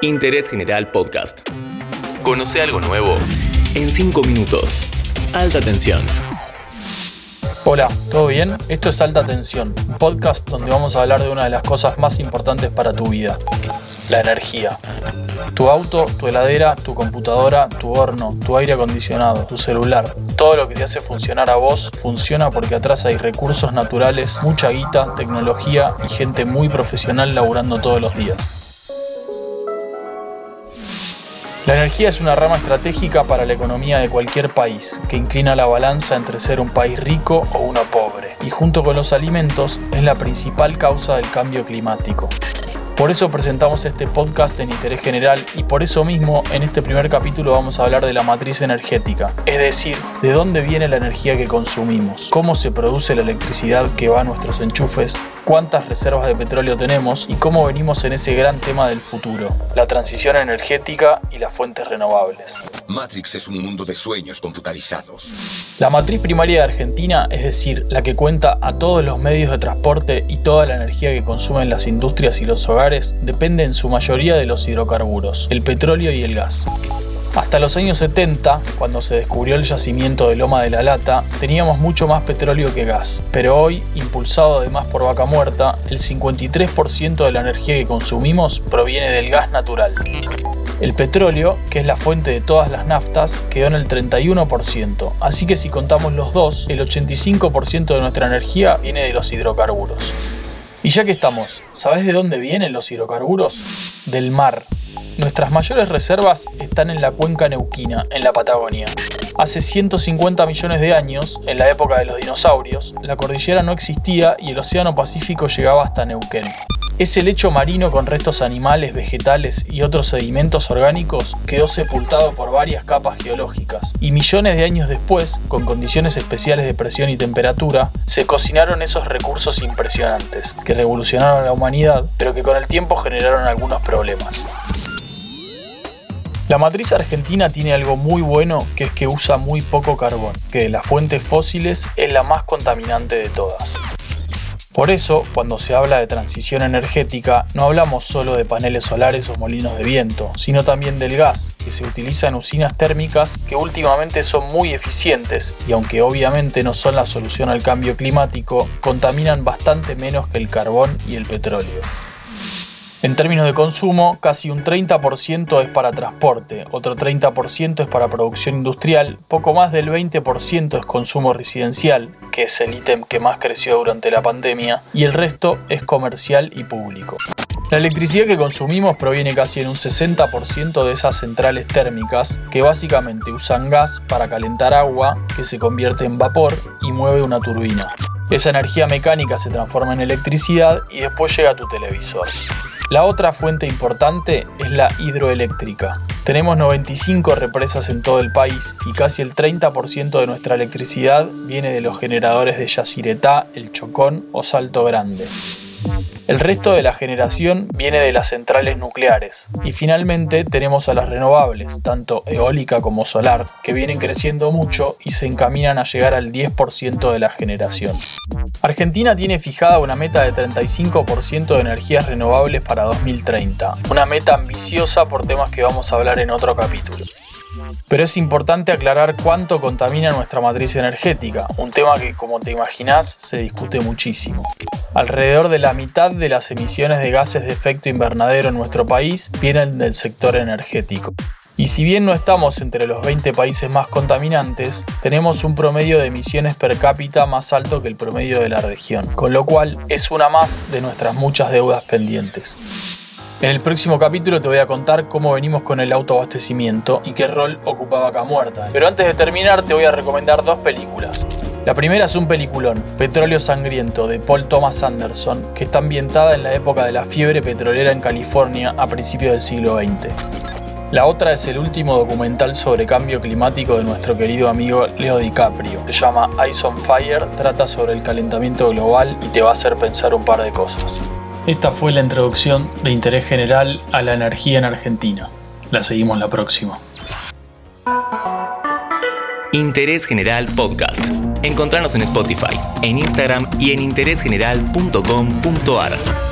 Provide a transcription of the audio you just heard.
Interés General Podcast. Conoce algo nuevo en 5 minutos. Alta tensión. Hola, ¿todo bien? Esto es Alta Tensión, un podcast donde vamos a hablar de una de las cosas más importantes para tu vida, la energía. Tu auto, tu heladera, tu computadora, tu horno, tu aire acondicionado, tu celular, todo lo que te hace funcionar a vos funciona porque atrás hay recursos naturales, mucha guita, tecnología y gente muy profesional laburando todos los días. La energía es una rama estratégica para la economía de cualquier país, que inclina la balanza entre ser un país rico o uno pobre, y junto con los alimentos es la principal causa del cambio climático. Por eso presentamos este podcast en interés general y por eso mismo en este primer capítulo vamos a hablar de la matriz energética, es decir, de dónde viene la energía que consumimos, cómo se produce la electricidad que va a nuestros enchufes, cuántas reservas de petróleo tenemos y cómo venimos en ese gran tema del futuro, la transición energética y las fuentes renovables. Matrix es un mundo de sueños computarizados. La matriz primaria de Argentina, es decir, la que cuenta a todos los medios de transporte y toda la energía que consumen las industrias y los hogares, depende en su mayoría de los hidrocarburos, el petróleo y el gas. Hasta los años 70, cuando se descubrió el yacimiento de Loma de la Lata, teníamos mucho más petróleo que gas, pero hoy, impulsado además por vaca muerta, el 53% de la energía que consumimos proviene del gas natural. El petróleo, que es la fuente de todas las naftas, quedó en el 31%, así que si contamos los dos, el 85% de nuestra energía viene de los hidrocarburos. Y ya que estamos, ¿sabes de dónde vienen los hidrocarburos? Del mar. Nuestras mayores reservas están en la cuenca neuquina, en la Patagonia. Hace 150 millones de años, en la época de los dinosaurios, la cordillera no existía y el Océano Pacífico llegaba hasta Neuquén. Ese lecho marino con restos animales, vegetales y otros sedimentos orgánicos quedó sepultado por varias capas geológicas y millones de años después, con condiciones especiales de presión y temperatura, se cocinaron esos recursos impresionantes que revolucionaron a la humanidad, pero que con el tiempo generaron algunos problemas. La matriz argentina tiene algo muy bueno que es que usa muy poco carbón, que de las fuentes fósiles es la más contaminante de todas. Por eso, cuando se habla de transición energética, no hablamos solo de paneles solares o molinos de viento, sino también del gas, que se utiliza en usinas térmicas que últimamente son muy eficientes y aunque obviamente no son la solución al cambio climático, contaminan bastante menos que el carbón y el petróleo. En términos de consumo, casi un 30% es para transporte, otro 30% es para producción industrial, poco más del 20% es consumo residencial, que es el ítem que más creció durante la pandemia, y el resto es comercial y público. La electricidad que consumimos proviene casi en un 60% de esas centrales térmicas que básicamente usan gas para calentar agua que se convierte en vapor y mueve una turbina. Esa energía mecánica se transforma en electricidad y después llega a tu televisor. La otra fuente importante es la hidroeléctrica. Tenemos 95 represas en todo el país y casi el 30% de nuestra electricidad viene de los generadores de Yacyretá, El Chocón o Salto Grande. El resto de la generación viene de las centrales nucleares. Y finalmente tenemos a las renovables, tanto eólica como solar, que vienen creciendo mucho y se encaminan a llegar al 10% de la generación. Argentina tiene fijada una meta de 35% de energías renovables para 2030, una meta ambiciosa por temas que vamos a hablar en otro capítulo. Pero es importante aclarar cuánto contamina nuestra matriz energética, un tema que como te imaginás se discute muchísimo. Alrededor de la mitad de las emisiones de gases de efecto invernadero en nuestro país vienen del sector energético. Y si bien no estamos entre los 20 países más contaminantes, tenemos un promedio de emisiones per cápita más alto que el promedio de la región, con lo cual es una más de nuestras muchas deudas pendientes. En el próximo capítulo te voy a contar cómo venimos con el autoabastecimiento y qué rol ocupa Vaca Muerta. Pero antes de terminar te voy a recomendar dos películas. La primera es un peliculón, Petróleo Sangriento, de Paul Thomas Anderson, que está ambientada en la época de la fiebre petrolera en California a principios del siglo XX. La otra es el último documental sobre cambio climático de nuestro querido amigo Leo DiCaprio. Se llama Ice on Fire, trata sobre el calentamiento global y te va a hacer pensar un par de cosas. Esta fue la introducción de interés general a la energía en Argentina. La seguimos la próxima. Interés General Podcast. Encontrarnos en Spotify, en Instagram y en interésgeneral.com.ar.